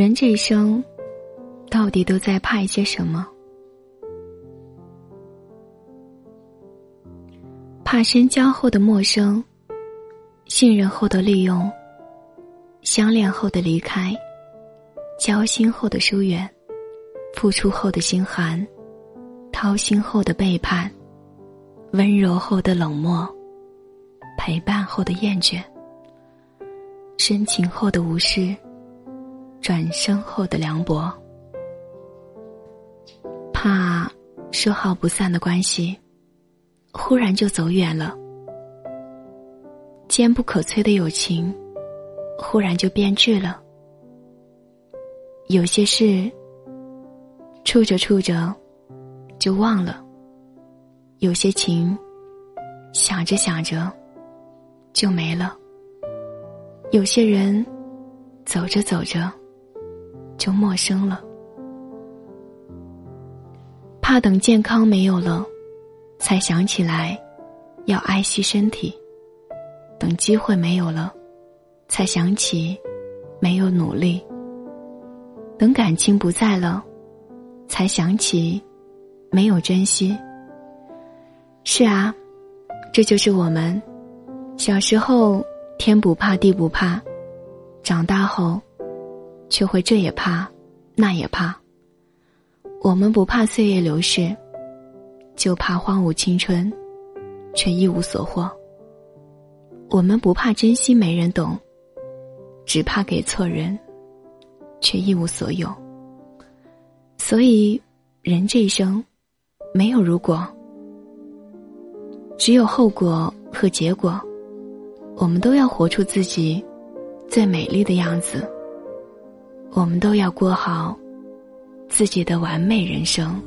人这一生，到底都在怕一些什么？怕深交后的陌生，信任后的利用，相恋后的离开，交心后的疏远，付出后的心寒，掏心后的背叛，温柔后的冷漠，陪伴后的厌倦，深情后的无视。转身后的凉薄，怕说好不散的关系，忽然就走远了；坚不可摧的友情，忽然就变质了。有些事，处着处着，就忘了；有些情，想着想着，就没了；有些人，走着走着。就陌生了，怕等健康没有了，才想起来要爱惜身体；等机会没有了，才想起没有努力；等感情不在了，才想起没有珍惜。是啊，这就是我们小时候天不怕地不怕，长大后。却会这也怕，那也怕。我们不怕岁月流逝，就怕荒芜青春，却一无所获。我们不怕珍惜没人懂，只怕给错人，却一无所有。所以，人这一生，没有如果，只有后果和结果。我们都要活出自己最美丽的样子。我们都要过好自己的完美人生。